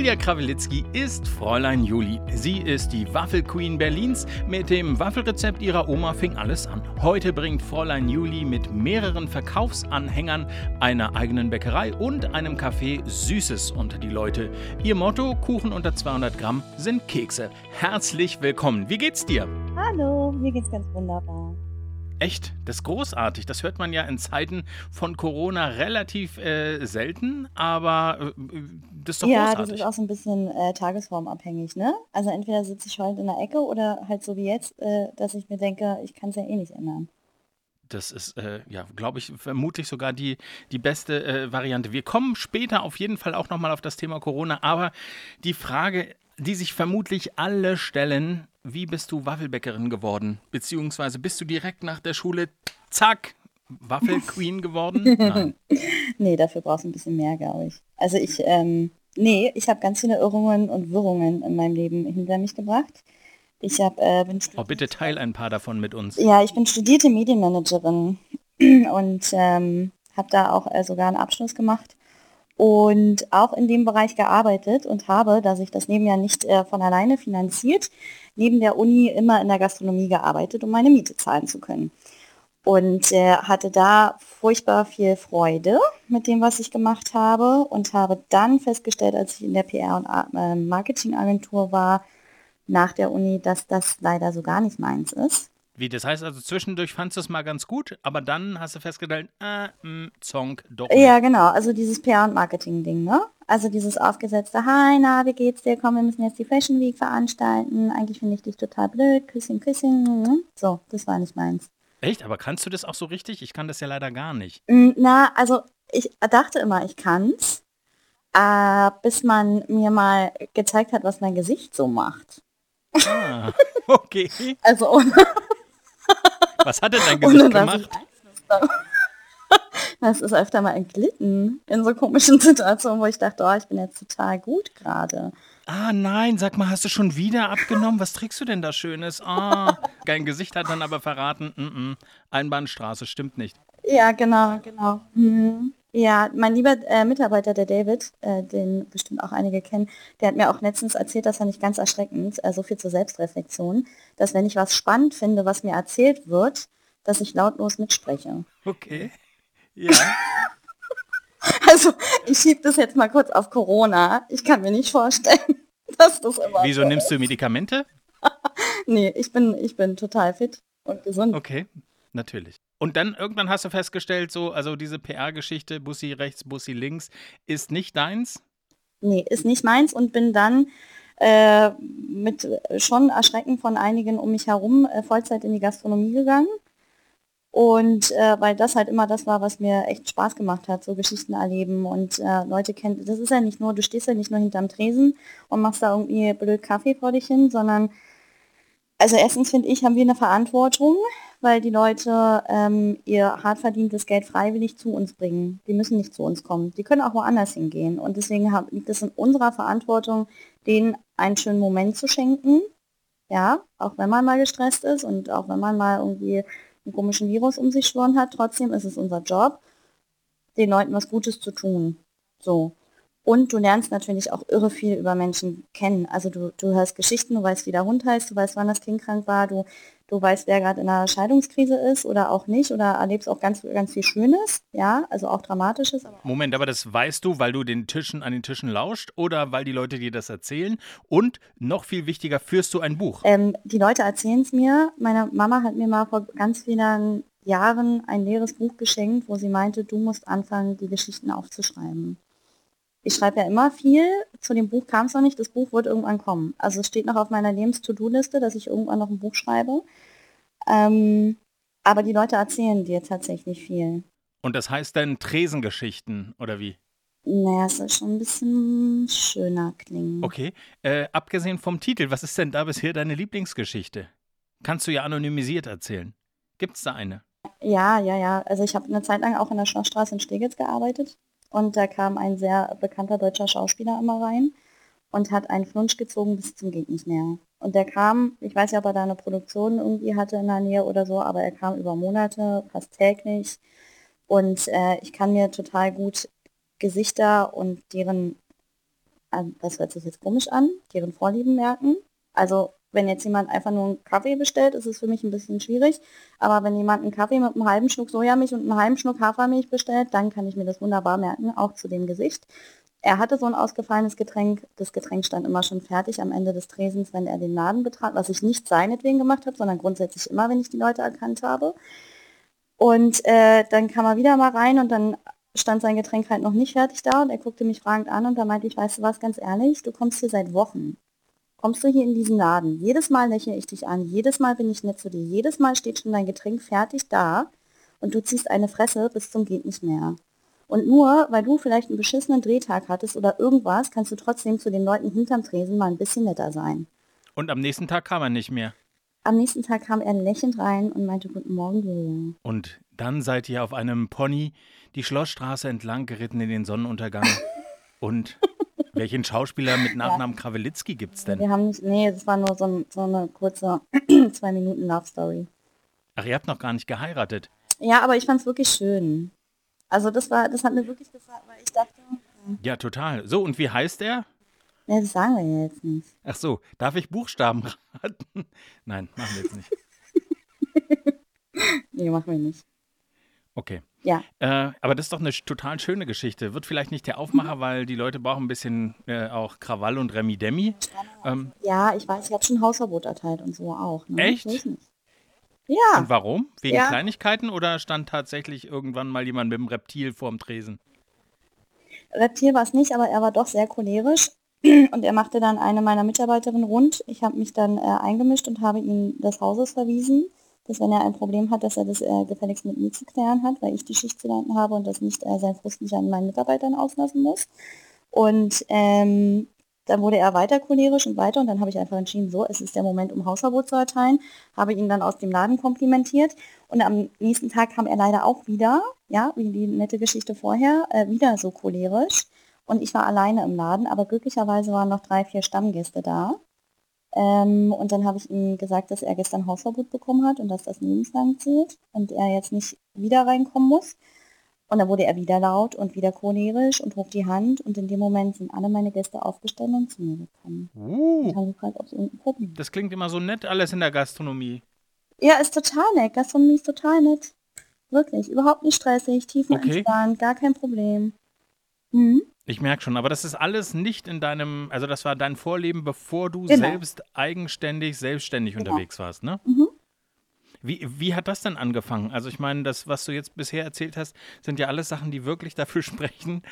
Julia Krawelitzki ist Fräulein Juli. Sie ist die Waffelqueen Berlins. Mit dem Waffelrezept ihrer Oma fing alles an. Heute bringt Fräulein Juli mit mehreren Verkaufsanhängern, einer eigenen Bäckerei und einem Café Süßes unter die Leute. Ihr Motto: Kuchen unter 200 Gramm sind Kekse. Herzlich willkommen. Wie geht's dir? Hallo, mir geht's ganz wunderbar. Echt, das ist großartig. Das hört man ja in Zeiten von Corona relativ äh, selten, aber äh, das ist doch Ja, das großartig. ist auch so ein bisschen äh, tagesformabhängig, ne? Also entweder sitze ich heute in der Ecke oder halt so wie jetzt, äh, dass ich mir denke, ich kann es ja eh nicht ändern. Das ist, äh, ja, glaube ich, vermutlich sogar die, die beste äh, Variante. Wir kommen später auf jeden Fall auch nochmal auf das Thema Corona, aber die Frage, die sich vermutlich alle stellen, wie bist du Waffelbäckerin geworden? Beziehungsweise bist du direkt nach der Schule, zack, Waffelqueen geworden? Nein. Nee, dafür brauchst du ein bisschen mehr, glaube ich. Also ich, ähm, nee, ich habe ganz viele Irrungen und Wirrungen in meinem Leben hinter mich gebracht. Ich hab, äh, bin Oh, bitte teil ein paar davon mit uns. Ja, ich bin studierte Medienmanagerin und ähm, habe da auch äh, sogar einen Abschluss gemacht und auch in dem Bereich gearbeitet und habe, da sich das Nebenjahr nicht äh, von alleine finanziert, neben der Uni immer in der Gastronomie gearbeitet, um meine Miete zahlen zu können. Und äh, hatte da furchtbar viel Freude mit dem, was ich gemacht habe und habe dann festgestellt, als ich in der PR- und äh, Marketingagentur war, nach der Uni, dass das leider so gar nicht meins ist. Wie, das heißt also, zwischendurch fandst du es mal ganz gut, aber dann hast du festgestellt, äh, mh, Zonk, doch nicht. Ja, genau. Also dieses PR- und Marketing-Ding, ne? Also dieses aufgesetzte, hi, na, wie geht's dir? Komm, wir müssen jetzt die Fashion Week veranstalten. Eigentlich finde ich dich total blöd. Küsschen, Küsschen. So, das war nicht meins. Echt? Aber kannst du das auch so richtig? Ich kann das ja leider gar nicht. Mm, Na, also ich dachte immer, ich kann's, äh, bis man mir mal gezeigt hat, was mein Gesicht so macht. Ah, okay. Also Was hat denn dein Gesicht gemacht? Das ist öfter mal entglitten in so komischen Situationen, wo ich dachte, oh, ich bin jetzt total gut gerade. Ah, nein, sag mal, hast du schon wieder abgenommen? Was trägst du denn da Schönes? Ah, dein Gesicht hat dann aber verraten, mm -mm, Einbahnstraße, stimmt nicht. Ja, genau, genau. Mhm. Ja, mein lieber äh, Mitarbeiter, der David, äh, den bestimmt auch einige kennen, der hat mir auch letztens erzählt, das fand ich ganz erschreckend, äh, so viel zur Selbstreflexion, dass wenn ich was spannend finde, was mir erzählt wird, dass ich lautlos mitspreche. Okay. Ja. Also ich schiebe das jetzt mal kurz auf Corona. Ich kann mir nicht vorstellen, dass das immer Wieso so nimmst du Medikamente? Nee, ich bin, ich bin total fit und gesund. Okay, natürlich. Und dann irgendwann hast du festgestellt, so, also diese PR-Geschichte, Bussi rechts, Bussi links, ist nicht deins? Nee, ist nicht meins und bin dann äh, mit schon Erschrecken von einigen um mich herum äh, Vollzeit in die Gastronomie gegangen. Und äh, weil das halt immer das war, was mir echt Spaß gemacht hat, so Geschichten erleben und äh, Leute kennen. Das ist ja nicht nur, du stehst ja nicht nur hinterm Tresen und machst da irgendwie blöd Kaffee vor dich hin, sondern also erstens finde ich, haben wir eine Verantwortung, weil die Leute ähm, ihr hart verdientes Geld freiwillig zu uns bringen. Die müssen nicht zu uns kommen. Die können auch woanders hingehen. Und deswegen liegt es in unserer Verantwortung, denen einen schönen Moment zu schenken. Ja, auch wenn man mal gestresst ist und auch wenn man mal irgendwie einen komischen Virus um sich schworen hat, trotzdem ist es unser Job, den Leuten was Gutes zu tun. So. Und du lernst natürlich auch irre viel über Menschen kennen. Also du, du hörst Geschichten, du weißt, wie der Hund heißt, du weißt, wann das Kind krank war, du, du weißt, wer gerade in einer Scheidungskrise ist oder auch nicht oder erlebst auch ganz, ganz viel Schönes, ja, also auch Dramatisches. Aber Moment, aber das weißt du, weil du den Tischen an den Tischen lauscht oder weil die Leute dir das erzählen? Und noch viel wichtiger, führst du ein Buch? ähm, die Leute erzählen es mir. Meine Mama hat mir mal vor ganz vielen Jahren ein leeres Buch geschenkt, wo sie meinte, du musst anfangen, die Geschichten aufzuschreiben. Ich schreibe ja immer viel. Zu dem Buch kam es noch nicht. Das Buch wird irgendwann kommen. Also es steht noch auf meiner Lebens-To-Do-Liste, dass ich irgendwann noch ein Buch schreibe. Ähm, aber die Leute erzählen dir tatsächlich viel. Und das heißt dann Tresengeschichten oder wie? Naja, es soll schon ein bisschen schöner klingen. Okay. Äh, abgesehen vom Titel, was ist denn da bisher deine Lieblingsgeschichte? Kannst du ja anonymisiert erzählen. Gibt's da eine? Ja, ja, ja. Also ich habe eine Zeit lang auch in der Schlossstraße in Steglitz gearbeitet. Und da kam ein sehr bekannter deutscher Schauspieler immer rein und hat einen Flunsch gezogen bis zum geht. Und der kam, ich weiß ja, ob er da eine Produktion irgendwie hatte in der Nähe oder so, aber er kam über Monate, fast täglich. Und äh, ich kann mir total gut Gesichter und deren ähm, das hört sich jetzt komisch an, deren Vorlieben merken. Also wenn jetzt jemand einfach nur einen Kaffee bestellt, ist es für mich ein bisschen schwierig. Aber wenn jemand einen Kaffee mit einem halben Schluck Sojamilch und einem halben Schluck Hafermilch bestellt, dann kann ich mir das wunderbar merken, auch zu dem Gesicht. Er hatte so ein ausgefallenes Getränk. Das Getränk stand immer schon fertig am Ende des Tresens, wenn er den Laden betrat, was ich nicht seinetwegen gemacht habe, sondern grundsätzlich immer, wenn ich die Leute erkannt habe. Und äh, dann kam er wieder mal rein und dann stand sein Getränk halt noch nicht fertig da und er guckte mich fragend an und da meinte ich, weißt du was, ganz ehrlich, du kommst hier seit Wochen kommst du hier in diesen Laden. Jedes Mal lächle ich dich an, jedes Mal bin ich nett zu dir, jedes Mal steht schon dein Getränk fertig da und du ziehst eine Fresse bis zum geht nicht mehr. Und nur, weil du vielleicht einen beschissenen Drehtag hattest oder irgendwas, kannst du trotzdem zu den Leuten hinterm Tresen mal ein bisschen netter sein. Und am nächsten Tag kam er nicht mehr. Am nächsten Tag kam er lächelnd rein und meinte Guten Morgen, Julia. Und dann seid ihr auf einem Pony die Schlossstraße entlang geritten in den Sonnenuntergang. und welchen Schauspieler mit Nachnamen ja. Krawelitzki gibt es denn? Wir haben nicht, nee, das war nur so, ein, so eine kurze zwei Minuten Love Story. Ach, ihr habt noch gar nicht geheiratet. Ja, aber ich fand es wirklich schön. Also das war, das hat mir wirklich gefallen, weil ich dachte. Ja, ja total. So, und wie heißt er? Nee, das sagen wir ja jetzt nicht. Ach so, darf ich Buchstaben raten? Nein, machen wir jetzt nicht. nee, machen wir nicht. Okay. Ja. Äh, aber das ist doch eine total schöne Geschichte. Wird vielleicht nicht der Aufmacher, mhm. weil die Leute brauchen ein bisschen äh, auch Krawall und Remi Demi. Ähm, ja, ich weiß, ich habe schon Hausverbot erteilt und so auch. Ne? Echt? Ja. Und warum? Wegen ja. Kleinigkeiten oder stand tatsächlich irgendwann mal jemand mit einem Reptil vorm Tresen? Reptil war es nicht, aber er war doch sehr cholerisch. Und er machte dann eine meiner Mitarbeiterinnen rund. Ich habe mich dann äh, eingemischt und habe ihn des Hauses verwiesen dass wenn er ein Problem hat, dass er das äh, gefälligst mit mir zu klären hat, weil ich die Schicht zu leiten habe und das nicht äh, sein Frust nicht an meinen Mitarbeitern auslassen muss. Und ähm, dann wurde er weiter cholerisch und weiter und dann habe ich einfach entschieden, so, es ist der Moment, um Hausverbot zu erteilen, habe ihn dann aus dem Laden komplimentiert und am nächsten Tag kam er leider auch wieder, ja, wie die nette Geschichte vorher, äh, wieder so cholerisch. Und ich war alleine im Laden, aber glücklicherweise waren noch drei, vier Stammgäste da ähm, und dann habe ich ihm gesagt, dass er gestern Hausverbot bekommen hat und dass das lebenslang zählt und er jetzt nicht wieder reinkommen muss. Und dann wurde er wieder laut und wieder cholerisch und hob die Hand und in dem Moment sind alle meine Gäste aufgestanden und zu mir gekommen. Uh, und haben gefragt, ob es irgendein Problem Das klingt immer so nett, alles in der Gastronomie. Ja, ist total nett. Gastronomie ist total nett. Wirklich, überhaupt nicht stressig, tiefenentspannt, okay. gar kein Problem. Mhm. Ich merke schon, aber das ist alles nicht in deinem, also das war dein Vorleben, bevor du genau. selbst eigenständig, selbstständig genau. unterwegs warst, ne? Mhm. Wie, wie hat das denn angefangen? Also ich meine, das, was du jetzt bisher erzählt hast, sind ja alles Sachen, die wirklich dafür sprechen,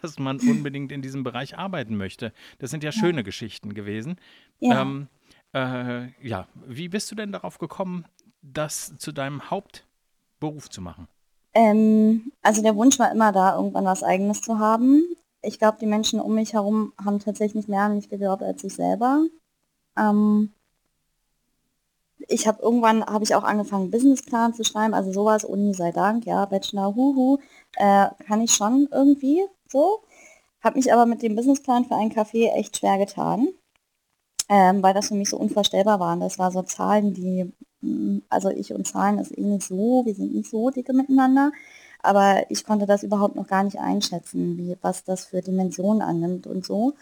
dass man unbedingt in diesem Bereich arbeiten möchte. Das sind ja, ja. schöne Geschichten gewesen. Ja. Ähm, äh, ja, wie bist du denn darauf gekommen, das zu deinem Hauptberuf zu machen? Ähm, also der Wunsch war immer da, irgendwann was Eigenes zu haben. Ich glaube, die Menschen um mich herum haben tatsächlich mehr an mich geglaubt als ich selber. Ähm, ich habe irgendwann, habe ich auch angefangen, Businessplan zu schreiben, also sowas, Uni sei Dank, ja, Bachelor, huhu, äh, kann ich schon irgendwie so. Habe mich aber mit dem Businessplan für einen Café echt schwer getan, ähm, weil das für mich so unvorstellbar waren. Das war so Zahlen, die also ich und Zahlen ist eh nicht so, wir sind nicht so dicke miteinander, aber ich konnte das überhaupt noch gar nicht einschätzen, wie, was das für Dimensionen annimmt und so.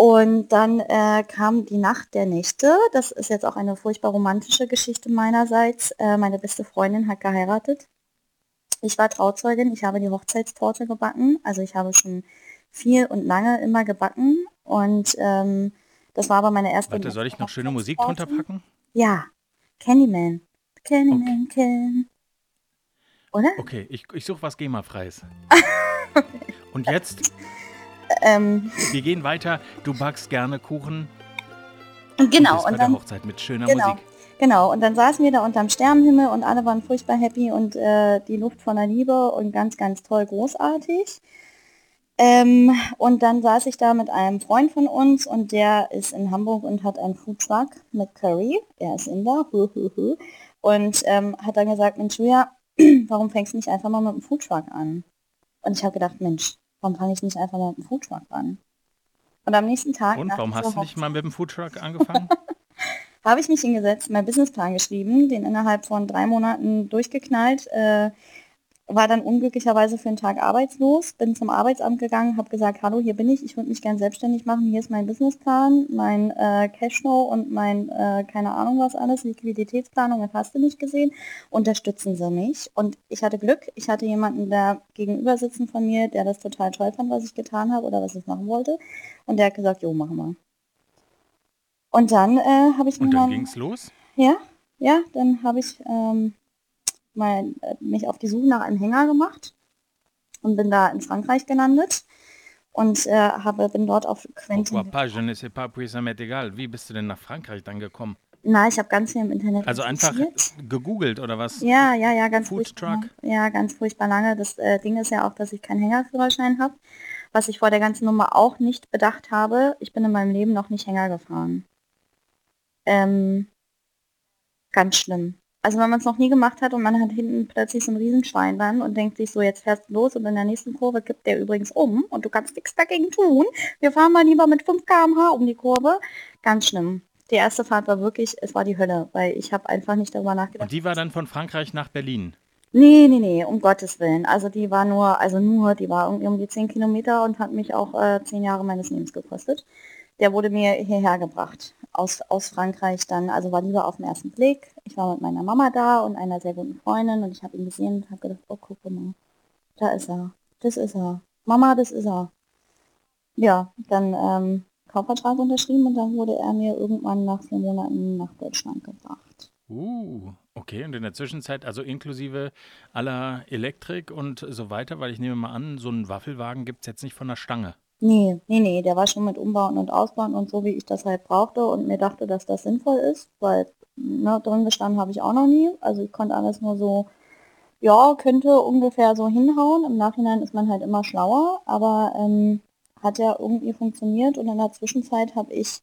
Und dann äh, kam die Nacht der Nächte. Das ist jetzt auch eine furchtbar romantische Geschichte meinerseits. Äh, meine beste Freundin hat geheiratet. Ich war Trauzeugin, ich habe die Hochzeitstorte gebacken. Also ich habe schon viel und lange immer gebacken. Und ähm, das war aber meine erste. Warte, soll ich noch schöne Musik drunter packen? Ja, Candyman. Candyman okay. Can. Oder? Okay, ich, ich suche was GEMA-freies. Und jetzt? Ähm, wir gehen weiter. Du backst gerne Kuchen. Genau. Und, und dann, Hochzeit mit schöner genau, Musik. Genau, und dann saßen wir da unterm Sternenhimmel und alle waren furchtbar happy und äh, die Luft voller Liebe und ganz, ganz toll, großartig. Ähm, und dann saß ich da mit einem Freund von uns und der ist in Hamburg und hat einen Foodtruck mit Curry. Er ist Inder. Und ähm, hat dann gesagt, Mensch, Julia, warum fängst du nicht einfach mal mit dem Foodtruck an? Und ich habe gedacht, Mensch, warum fange ich nicht einfach mal mit dem Foodtruck an? Und am nächsten Tag... Und warum hast du nicht mal mit dem Foodtruck angefangen? habe ich mich hingesetzt, meinen Businessplan geschrieben, den innerhalb von drei Monaten durchgeknallt. Äh, war dann unglücklicherweise für einen Tag arbeitslos, bin zum Arbeitsamt gegangen, habe gesagt, hallo, hier bin ich, ich würde mich gern selbstständig machen, hier ist mein Businessplan, mein äh, Cashflow und mein, äh, keine Ahnung was alles, Liquiditätsplanung, das hast du nicht gesehen, unterstützen Sie mich. Und ich hatte Glück, ich hatte jemanden da gegenüber sitzen von mir, der das total toll fand, was ich getan habe oder was ich machen wollte. Und der hat gesagt, jo, machen wir. Und dann äh, habe ich... Und dann ging es los? Ja, ja, dann habe ich... Ähm, mal, äh, mich auf die Suche nach einem Hänger gemacht und bin da in Frankreich gelandet und äh, habe, bin dort auf Quentin. Pas, je ne sais pas, puis ça m'est égal. Wie bist du denn nach Frankreich dann gekommen? Na, ich habe ganz viel im Internet. Also einfach gegoogelt oder was? Ja, ja, ja, ganz Food furchtbar. Truck. Ja, ganz furchtbar lange. Das äh, Ding ist ja auch, dass ich keinen Hängerführerschein habe. Was ich vor der ganzen Nummer auch nicht bedacht habe, ich bin in meinem Leben noch nicht Hänger gefahren. Ähm, ganz schlimm. Also wenn man es noch nie gemacht hat und man hat hinten plötzlich so ein Riesenschwein dann und denkt sich so, jetzt fährst du los und in der nächsten Kurve kippt der übrigens um und du kannst nichts dagegen tun. Wir fahren mal lieber mit 5 km/h um die Kurve. Ganz schlimm. Die erste Fahrt war wirklich, es war die Hölle, weil ich habe einfach nicht darüber nachgedacht. Und die war dann von Frankreich nach Berlin? Nee, nee, nee, um Gottes Willen. Also die war nur, also nur, die war irgendwie um die 10 Kilometer und hat mich auch äh, 10 Jahre meines Lebens gekostet. Der wurde mir hierher gebracht aus, aus Frankreich dann, also war lieber auf den ersten Blick. Ich war mit meiner Mama da und einer sehr guten Freundin und ich habe ihn gesehen und habe gedacht, oh guck mal, da ist er, das ist er. Mama, das ist er. Ja, dann ähm, Kaufvertrag unterschrieben und dann wurde er mir irgendwann nach vier Monaten nach Deutschland gebracht. Uh, okay. Und in der Zwischenzeit, also inklusive aller Elektrik und so weiter, weil ich nehme mal an, so einen Waffelwagen gibt es jetzt nicht von der Stange. Nee, nee, nee, der war schon mit Umbauen und Ausbauen und so, wie ich das halt brauchte und mir dachte, dass das sinnvoll ist, weil ne, drin gestanden habe ich auch noch nie. Also ich konnte alles nur so, ja, könnte ungefähr so hinhauen. Im Nachhinein ist man halt immer schlauer, aber ähm, hat ja irgendwie funktioniert und in der Zwischenzeit habe ich,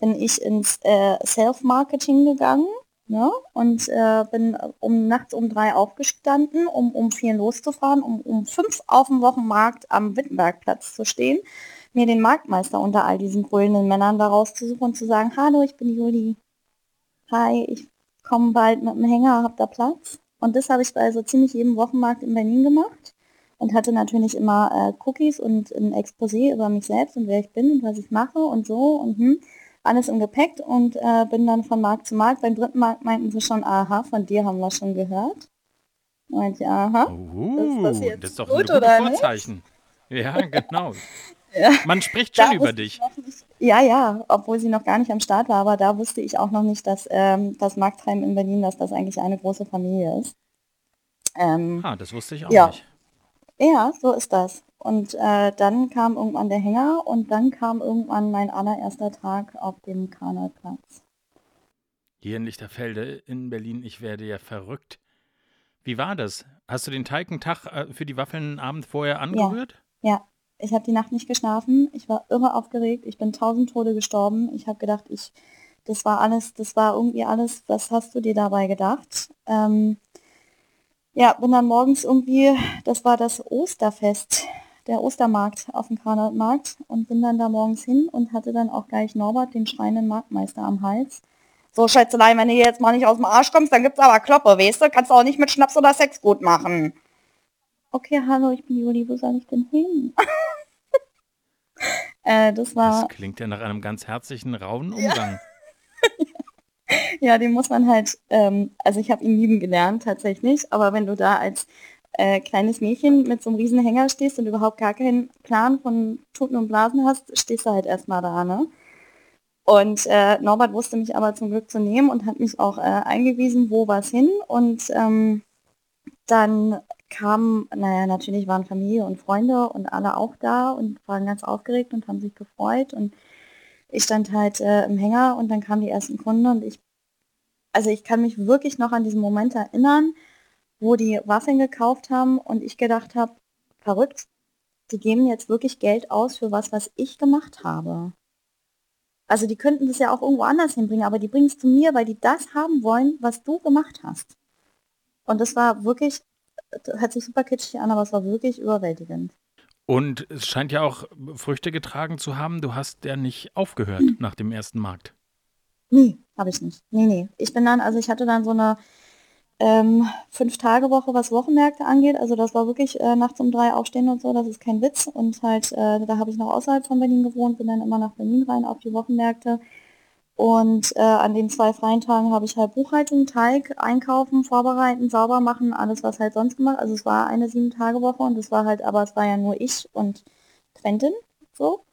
bin ich ins äh, Self-Marketing gegangen Ne? Und äh, bin um nachts um drei aufgestanden, um um vier loszufahren, um um fünf auf dem Wochenmarkt am Wittenbergplatz zu stehen, mir den Marktmeister unter all diesen brüllenden Männern da rauszusuchen und zu sagen, hallo, ich bin Juli. Hi, ich komme bald mit dem Hänger, hab da Platz. Und das habe ich bei so ziemlich jedem Wochenmarkt in Berlin gemacht und hatte natürlich immer äh, Cookies und ein Exposé über mich selbst und wer ich bin und was ich mache und so und hm alles im Gepäck und äh, bin dann von Markt zu Markt. Beim dritten Markt meinten sie schon, aha, von dir haben wir schon gehört. Meinte ich, aha, uh, das, ist das ist doch gut, ein gutes Vorzeichen. Nicht? Ja, genau. ja. Man spricht schon über dich. Nicht, ja, ja, obwohl sie noch gar nicht am Start war, aber da wusste ich auch noch nicht, dass ähm, das Marktheim in Berlin, dass das eigentlich eine große Familie ist. Ähm, ah, das wusste ich auch ja. nicht. Ja, so ist das. Und äh, dann kam irgendwann der Hänger und dann kam irgendwann mein allererster Tag auf dem Karnevalplatz. Hier in Lichterfelde in Berlin, ich werde ja verrückt. Wie war das? Hast du den Teig einen Tag äh, für die Waffeln Abend vorher angerührt? Ja, ja. Ich habe die Nacht nicht geschlafen. Ich war irre aufgeregt. Ich bin tausend Tode gestorben. Ich habe gedacht, ich, das war alles, das war irgendwie alles. Was hast du dir dabei gedacht? Ähm, ja, bin dann morgens irgendwie, das war das Osterfest der Ostermarkt auf dem Karnevalmarkt und bin dann da morgens hin und hatte dann auch gleich Norbert, den schreienden Marktmeister, am Hals. So, Schätzelein, wenn du jetzt mal nicht aus dem Arsch kommst, dann gibt's aber Kloppe, weißt du? Kannst du auch nicht mit Schnaps oder Sex gut machen. Okay, hallo, ich bin Juli, wo soll ich denn hin? äh, das war... Das klingt ja nach einem ganz herzlichen, rauen Umgang. Ja. ja, den muss man halt, ähm, also ich habe ihn lieben gelernt tatsächlich, aber wenn du da als äh, kleines Mädchen mit so einem riesen Hänger stehst und überhaupt gar keinen Plan von Toten und Blasen hast, stehst du halt erstmal da, ne? Und äh, Norbert wusste mich aber zum Glück zu nehmen und hat mich auch äh, eingewiesen, wo was hin. Und ähm, dann kam, naja, natürlich waren Familie und Freunde und alle auch da und waren ganz aufgeregt und haben sich gefreut. Und ich stand halt äh, im Hänger und dann kamen die ersten Kunden und ich, also ich kann mich wirklich noch an diesen Moment erinnern, wo die Waffeln gekauft haben und ich gedacht habe, verrückt, die geben jetzt wirklich Geld aus für was, was ich gemacht habe. Also die könnten das ja auch irgendwo anders hinbringen, aber die bringen es zu mir, weil die das haben wollen, was du gemacht hast. Und das war wirklich, hört sich super kitschig an, aber es war wirklich überwältigend. Und es scheint ja auch Früchte getragen zu haben. Du hast ja nicht aufgehört hm. nach dem ersten Markt. Nee, habe ich nicht. Nee, nee. Ich bin dann, also ich hatte dann so eine, ähm, Fünf-Tage-Woche, was Wochenmärkte angeht. Also das war wirklich äh, nachts um drei aufstehen und so, das ist kein Witz. Und halt, äh, da habe ich noch außerhalb von Berlin gewohnt, bin dann immer nach Berlin rein auf die Wochenmärkte. Und äh, an den zwei freien Tagen habe ich halt Buchhaltung, Teig, einkaufen, vorbereiten, sauber machen, alles was halt sonst gemacht. Also es war eine Sieben-Tage-Woche und es war halt, aber es war ja nur ich und Quentin so.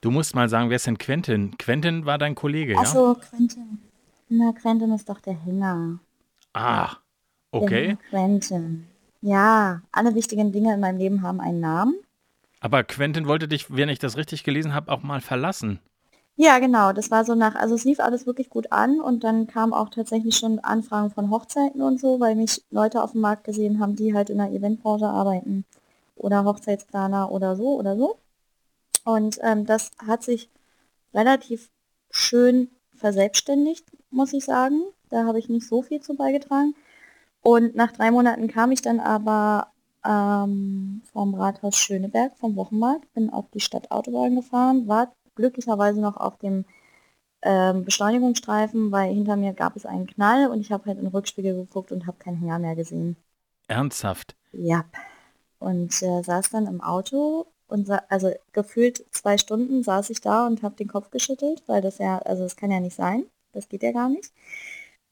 Du musst mal sagen, wer ist denn Quentin? Quentin war dein Kollege, ja? Achso, Quentin. Na, Quentin ist doch der Hänger. Ah, okay. Quentin. Ja, alle wichtigen Dinge in meinem Leben haben einen Namen. Aber Quentin wollte dich, wenn ich das richtig gelesen habe, auch mal verlassen. Ja, genau. Das war so nach, also es lief alles wirklich gut an und dann kamen auch tatsächlich schon Anfragen von Hochzeiten und so, weil mich Leute auf dem Markt gesehen haben, die halt in der Eventbranche arbeiten oder Hochzeitsplaner oder so oder so. Und ähm, das hat sich relativ schön verselbstständigt, muss ich sagen. Da habe ich nicht so viel zu beigetragen. Und nach drei Monaten kam ich dann aber ähm, vom Rathaus Schöneberg, vom Wochenmarkt, bin auf die Stadtautobahn gefahren, war glücklicherweise noch auf dem ähm, Beschleunigungsstreifen, weil hinter mir gab es einen Knall und ich habe halt in den Rückspiegel geguckt und habe keinen Hänger mehr gesehen. Ernsthaft? Ja. Und äh, saß dann im Auto und also gefühlt zwei Stunden saß ich da und habe den Kopf geschüttelt, weil das ja, also das kann ja nicht sein, das geht ja gar nicht.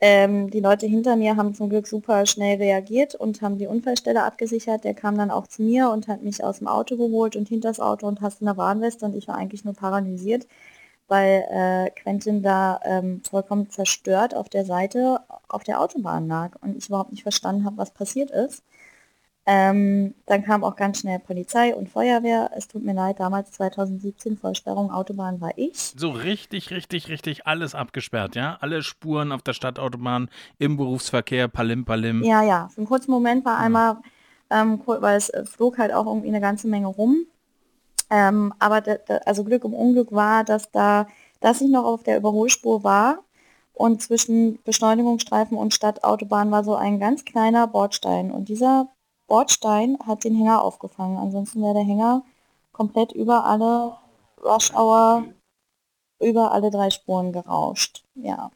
Ähm, die Leute hinter mir haben zum Glück super schnell reagiert und haben die Unfallstelle abgesichert. Der kam dann auch zu mir und hat mich aus dem Auto geholt und hinter das Auto und hast eine Warnweste und ich war eigentlich nur paralysiert, weil äh, Quentin da ähm, vollkommen zerstört auf der Seite auf der Autobahn lag und ich überhaupt nicht verstanden habe, was passiert ist. Ähm, dann kam auch ganz schnell Polizei und Feuerwehr. Es tut mir leid, damals 2017 Vollsperrung Autobahn war ich. So richtig, richtig, richtig alles abgesperrt, ja? Alle Spuren auf der Stadtautobahn, im Berufsverkehr, Palim, Palim. Ja, ja. Für einen kurzen Moment war einmal, ähm, weil es äh, flog halt auch irgendwie eine ganze Menge rum. Ähm, aber also Glück im Unglück war, dass da, dass ich noch auf der Überholspur war und zwischen Beschleunigungsstreifen und Stadtautobahn war so ein ganz kleiner Bordstein. Und dieser Bordstein hat den Hänger aufgefangen. Ansonsten wäre der Hänger komplett über alle Rush Hour, über alle drei Spuren gerauscht. Ja.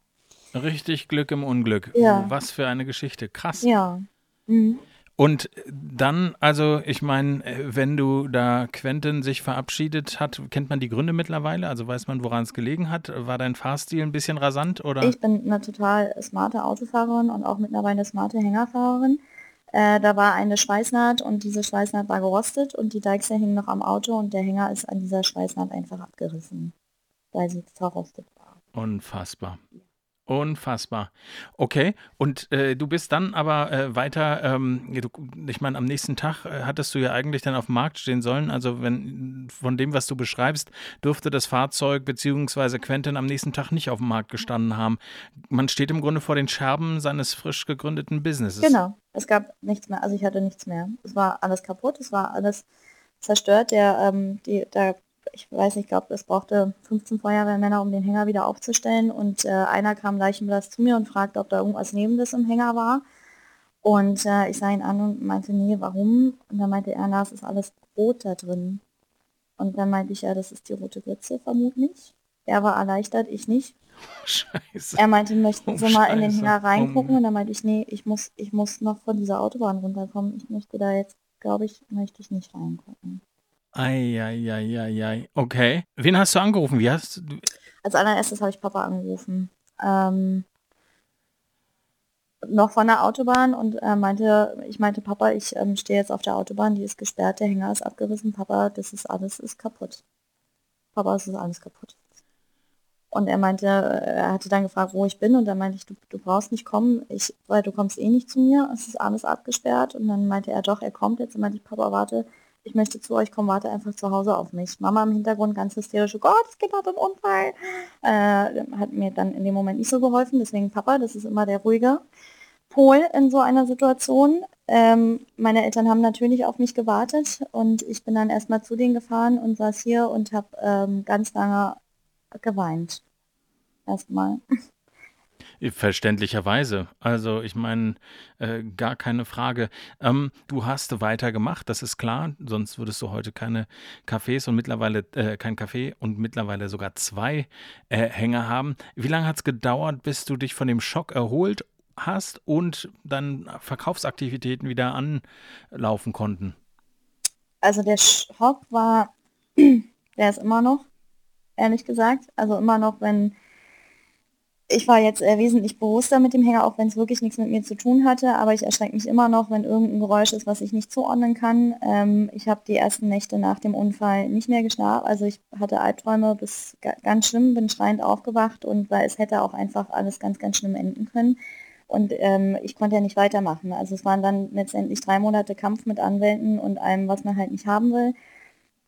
Richtig Glück im Unglück. Ja. Was für eine Geschichte. Krass. Ja. Mhm. Und dann, also ich meine, wenn du da Quentin sich verabschiedet hat, kennt man die Gründe mittlerweile? Also weiß man, woran es gelegen hat? War dein Fahrstil ein bisschen rasant oder? Ich bin eine total smarte Autofahrerin und auch mittlerweile eine smarte Hängerfahrerin. Äh, da war eine Schweißnaht und diese Schweißnaht war gerostet und die Deichsel hing noch am Auto und der Hänger ist an dieser Schweißnaht einfach abgerissen, weil sie verrostet war. Unfassbar. Unfassbar. Okay, und äh, du bist dann aber äh, weiter, ähm, du, ich meine, am nächsten Tag äh, hattest du ja eigentlich dann auf dem Markt stehen sollen. Also wenn von dem, was du beschreibst, dürfte das Fahrzeug bzw. Quentin am nächsten Tag nicht auf dem Markt gestanden haben. Man steht im Grunde vor den Scherben seines frisch gegründeten Businesses. Genau, es gab nichts mehr, also ich hatte nichts mehr. Es war alles kaputt, es war alles zerstört. Der, ähm, die, der ich weiß nicht, ich glaube, es brauchte 15 Feuerwehrmänner, um den Hänger wieder aufzustellen. Und äh, einer kam leichenblass zu mir und fragte, ob da irgendwas Nebendes im Hänger war. Und äh, ich sah ihn an und meinte, nee, warum? Und dann meinte er, na, es ist alles rot da drin. Und dann meinte ich, ja, das ist die rote Grütze vermutlich. Er war erleichtert, ich nicht. Scheiße. Er meinte, möchten Sie oh, mal in den Hänger reingucken? Und dann meinte ich, nee, ich muss, ich muss noch von dieser Autobahn runterkommen. Ich möchte da jetzt, glaube ich, möchte ich nicht reingucken. Eieieiei. Okay. Wen hast du angerufen? Wie hast du. Als allererstes habe ich Papa angerufen. Ähm, noch von der Autobahn und äh, meinte, ich meinte, Papa, ich ähm, stehe jetzt auf der Autobahn, die ist gesperrt, der Hänger ist abgerissen, Papa, das ist alles ist kaputt. Papa, es ist alles kaputt. Und er meinte, er hatte dann gefragt, wo ich bin und dann meinte ich, du, du brauchst nicht kommen, ich, weil du kommst eh nicht zu mir, es ist alles abgesperrt und dann meinte er doch, er kommt jetzt und meinte ich, Papa, warte, ich möchte zu euch kommen, warte einfach zu Hause auf mich. Mama im Hintergrund ganz hysterisch, oh Gott, das Kind hat einen Unfall. Äh, hat mir dann in dem Moment nicht so geholfen, deswegen Papa, das ist immer der ruhige Pol in so einer Situation. Ähm, meine Eltern haben natürlich auf mich gewartet und ich bin dann erstmal zu denen gefahren und saß hier und habe ähm, ganz lange geweint. Erstmal. Verständlicherweise. Also ich meine, äh, gar keine Frage. Ähm, du hast weitergemacht, das ist klar, sonst würdest du heute keine Cafés und mittlerweile äh, kein Kaffee und mittlerweile sogar zwei äh, Hänger haben. Wie lange hat es gedauert, bis du dich von dem Schock erholt hast und dann Verkaufsaktivitäten wieder anlaufen konnten? Also der Schock war, der ist immer noch, ehrlich gesagt. Also immer noch, wenn ich war jetzt äh, wesentlich bewusster mit dem Hänger, auch wenn es wirklich nichts mit mir zu tun hatte, aber ich erschrecke mich immer noch, wenn irgendein Geräusch ist, was ich nicht zuordnen kann. Ähm, ich habe die ersten Nächte nach dem Unfall nicht mehr geschlafen, also ich hatte Albträume bis ganz schlimm, bin schreiend aufgewacht und weil es hätte auch einfach alles ganz, ganz schlimm enden können. Und ähm, ich konnte ja nicht weitermachen. Also es waren dann letztendlich drei Monate Kampf mit Anwälten und allem, was man halt nicht haben will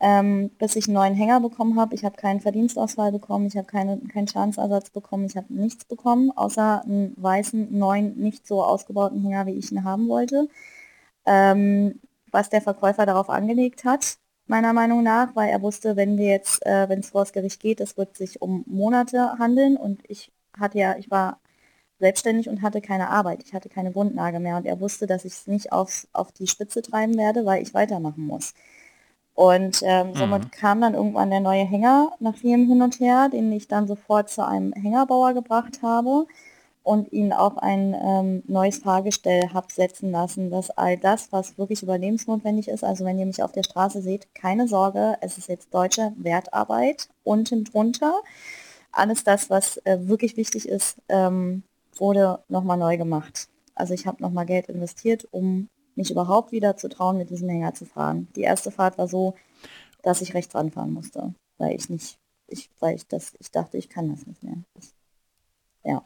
ähm, bis ich einen neuen Hänger bekommen habe. Ich habe keinen Verdienstausfall bekommen, ich habe keine, keinen Schadensersatz bekommen, ich habe nichts bekommen, außer einen weißen, neuen, nicht so ausgebauten Hänger, wie ich ihn haben wollte. Ähm, was der Verkäufer darauf angelegt hat, meiner Meinung nach, weil er wusste, wenn wir jetzt, äh, wenn es vor das Gericht geht, es wird sich um Monate handeln und ich hatte ja, ich war selbstständig und hatte keine Arbeit, ich hatte keine Grundlage mehr und er wusste, dass ich es nicht aufs, auf die Spitze treiben werde, weil ich weitermachen muss. Und ähm, somit mhm. kam dann irgendwann der neue Hänger nach vielem Hin und Her, den ich dann sofort zu einem Hängerbauer gebracht habe und ihn auf ein ähm, neues Fahrgestell habe setzen lassen, dass all das, was wirklich überlebensnotwendig ist, also wenn ihr mich auf der Straße seht, keine Sorge, es ist jetzt deutsche Wertarbeit unten drunter. Alles das, was äh, wirklich wichtig ist, ähm, wurde nochmal neu gemacht. Also ich habe nochmal Geld investiert, um mich überhaupt wieder zu trauen, mit diesem Hänger zu fahren. Die erste Fahrt war so, dass ich rechts ranfahren musste, weil ich nicht, ich, weil ich das, ich dachte, ich kann das nicht mehr. Ich, ja.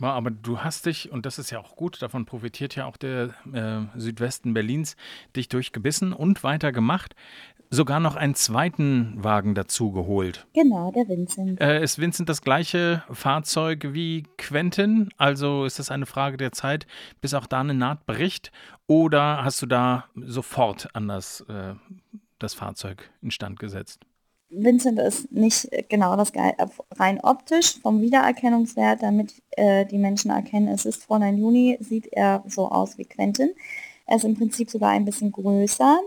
Aber du hast dich, und das ist ja auch gut, davon profitiert ja auch der äh, Südwesten Berlins, dich durchgebissen und weitergemacht sogar noch einen zweiten Wagen dazu geholt. Genau, der Vincent. Äh, ist Vincent das gleiche Fahrzeug wie Quentin? Also ist das eine Frage der Zeit, bis auch da eine Naht bricht? Oder hast du da sofort an das, äh, das Fahrzeug instand gesetzt? Vincent ist nicht genau das äh, rein optisch vom Wiedererkennungswert, damit äh, die Menschen erkennen, es ist Fräulein Juni, sieht er so aus wie Quentin. Er ist im Prinzip sogar ein bisschen größer.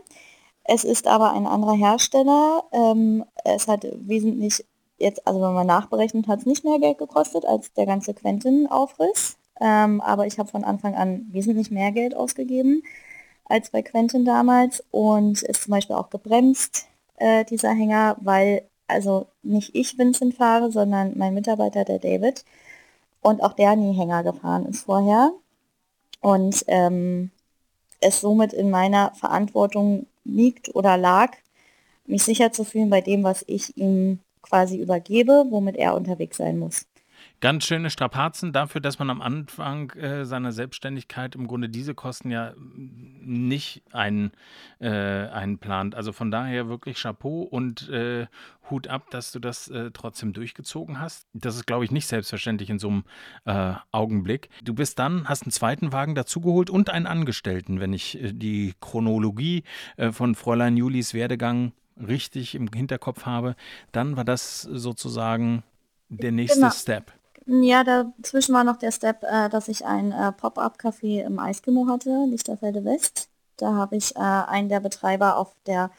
Es ist aber ein anderer Hersteller. Ähm, es hat wesentlich, jetzt, also wenn man nachberechnet, hat es nicht mehr Geld gekostet als der ganze Quentin-Aufriss. Ähm, aber ich habe von Anfang an wesentlich mehr Geld ausgegeben als bei Quentin damals und ist zum Beispiel auch gebremst, äh, dieser Hänger, weil also nicht ich Vincent fahre, sondern mein Mitarbeiter, der David. Und auch der nie Hänger gefahren ist vorher. Und ähm, es somit in meiner Verantwortung liegt oder lag, mich sicher zu fühlen bei dem, was ich ihm quasi übergebe, womit er unterwegs sein muss. Ganz schöne Strapazen dafür, dass man am Anfang äh, seiner Selbstständigkeit im Grunde diese Kosten ja nicht ein, äh, einplant. Also von daher wirklich Chapeau und äh, Hut ab, dass du das äh, trotzdem durchgezogen hast. Das ist, glaube ich, nicht selbstverständlich in so einem äh, Augenblick. Du bist dann, hast einen zweiten Wagen dazugeholt und einen Angestellten, wenn ich äh, die Chronologie von Fräulein Julis Werdegang richtig im Hinterkopf habe. Dann war das sozusagen der nächste genau. Step. Ja, dazwischen war noch der Step, äh, dass ich ein äh, Pop-up-Café im Eiskimo hatte, Lichterfelde West. Da habe ich äh, einen der Betreiber auf der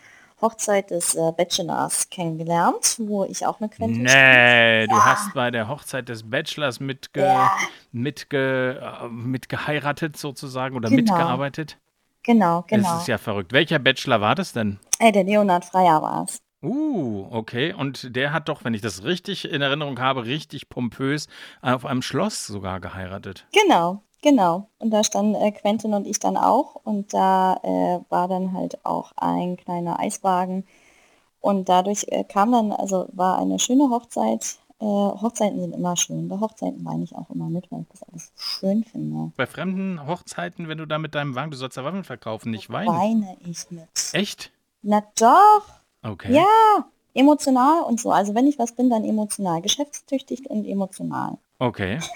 Hochzeit des äh, Bachelors kennengelernt, wo ich auch eine Quentin Nee, du ja. hast bei der Hochzeit des Bachelors mitge ja. mitge äh, mitgeheiratet sozusagen oder genau. mitgearbeitet? Genau, genau. Das ist ja verrückt. Welcher Bachelor war das denn? Äh, der Leonard Freier war es. Uh, okay. Und der hat doch, wenn ich das richtig in Erinnerung habe, richtig pompös auf einem Schloss sogar geheiratet. Genau, genau. Und da standen äh, Quentin und ich dann auch. Und da äh, war dann halt auch ein kleiner Eiswagen. Und dadurch äh, kam dann, also war eine schöne Hochzeit. Äh, Hochzeiten sind immer schön. Bei Hochzeiten weine ich auch immer mit, weil ich das alles schön finde. Bei fremden Hochzeiten, wenn du da mit deinem Wagen, du sollst ja Waffen verkaufen, nicht weinen. Weine ich mit. Echt? Na doch. Okay. Ja, emotional und so. Also wenn ich was bin, dann emotional. Geschäftstüchtig und emotional. Okay.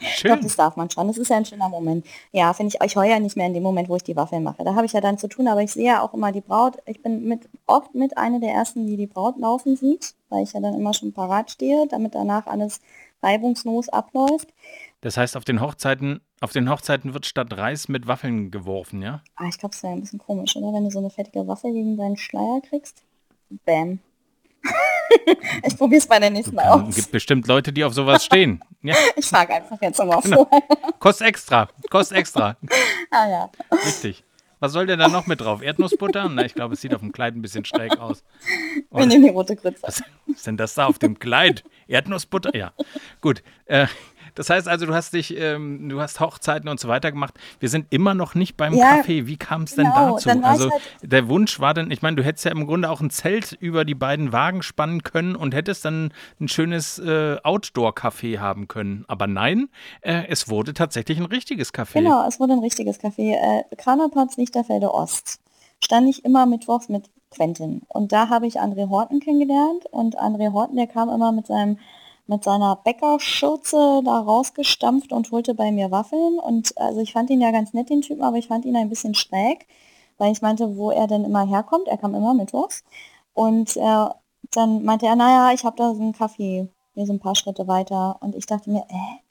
Schön. Doch, das darf man schon. Das ist ja ein schöner Moment. Ja, finde ich, ich heule ja nicht mehr in dem Moment, wo ich die Waffe mache. Da habe ich ja dann zu tun, aber ich sehe ja auch immer die Braut. Ich bin mit oft mit einer der ersten, die die Braut laufen sieht, weil ich ja dann immer schon parat stehe, damit danach alles reibungslos abläuft. Das heißt, auf den Hochzeiten, auf den Hochzeiten wird statt Reis mit Waffeln geworfen, ja? Ah, ich glaube, es wäre ein bisschen komisch, oder? Wenn du so eine fettige Waffe gegen deinen Schleier kriegst. Bam. ich probiere es bei der nächsten Mal aus. Es gibt bestimmt Leute, die auf sowas stehen. Ja. Ich frage einfach jetzt nochmal genau. vor. Kostet extra, kostet extra. ah ja. Richtig. Was soll denn da noch mit drauf? Erdnussbutter? Na, ich glaube, es sieht auf dem Kleid ein bisschen schräg aus. Wir nehmen die rote Grütze. Was ist denn das da auf dem Kleid? Erdnussbutter? Ja. Gut. Äh, das heißt also, du hast dich, ähm, du hast Hochzeiten und so weiter gemacht. Wir sind immer noch nicht beim ja, Kaffee. Wie kam es denn genau, dazu? Also halt der Wunsch war dann, ich meine, du hättest ja im Grunde auch ein Zelt über die beiden Wagen spannen können und hättest dann ein schönes äh, Outdoor-Café haben können. Aber nein, äh, es wurde tatsächlich ein richtiges Café. Genau, es wurde ein richtiges Café. Äh, Kranaplatz Lichterfelde Ost. Stand ich immer mittwochs mit Quentin. Und da habe ich André Horten kennengelernt. Und André Horten, der kam immer mit seinem mit seiner Bäckerschürze da rausgestampft und holte bei mir Waffeln. Und also ich fand ihn ja ganz nett, den Typen, aber ich fand ihn ein bisschen schräg, weil ich meinte, wo er denn immer herkommt. Er kam immer mittwochs. Und äh, dann meinte er, naja, ich habe da so einen Kaffee, hier so ein paar Schritte weiter. Und ich dachte mir, äh,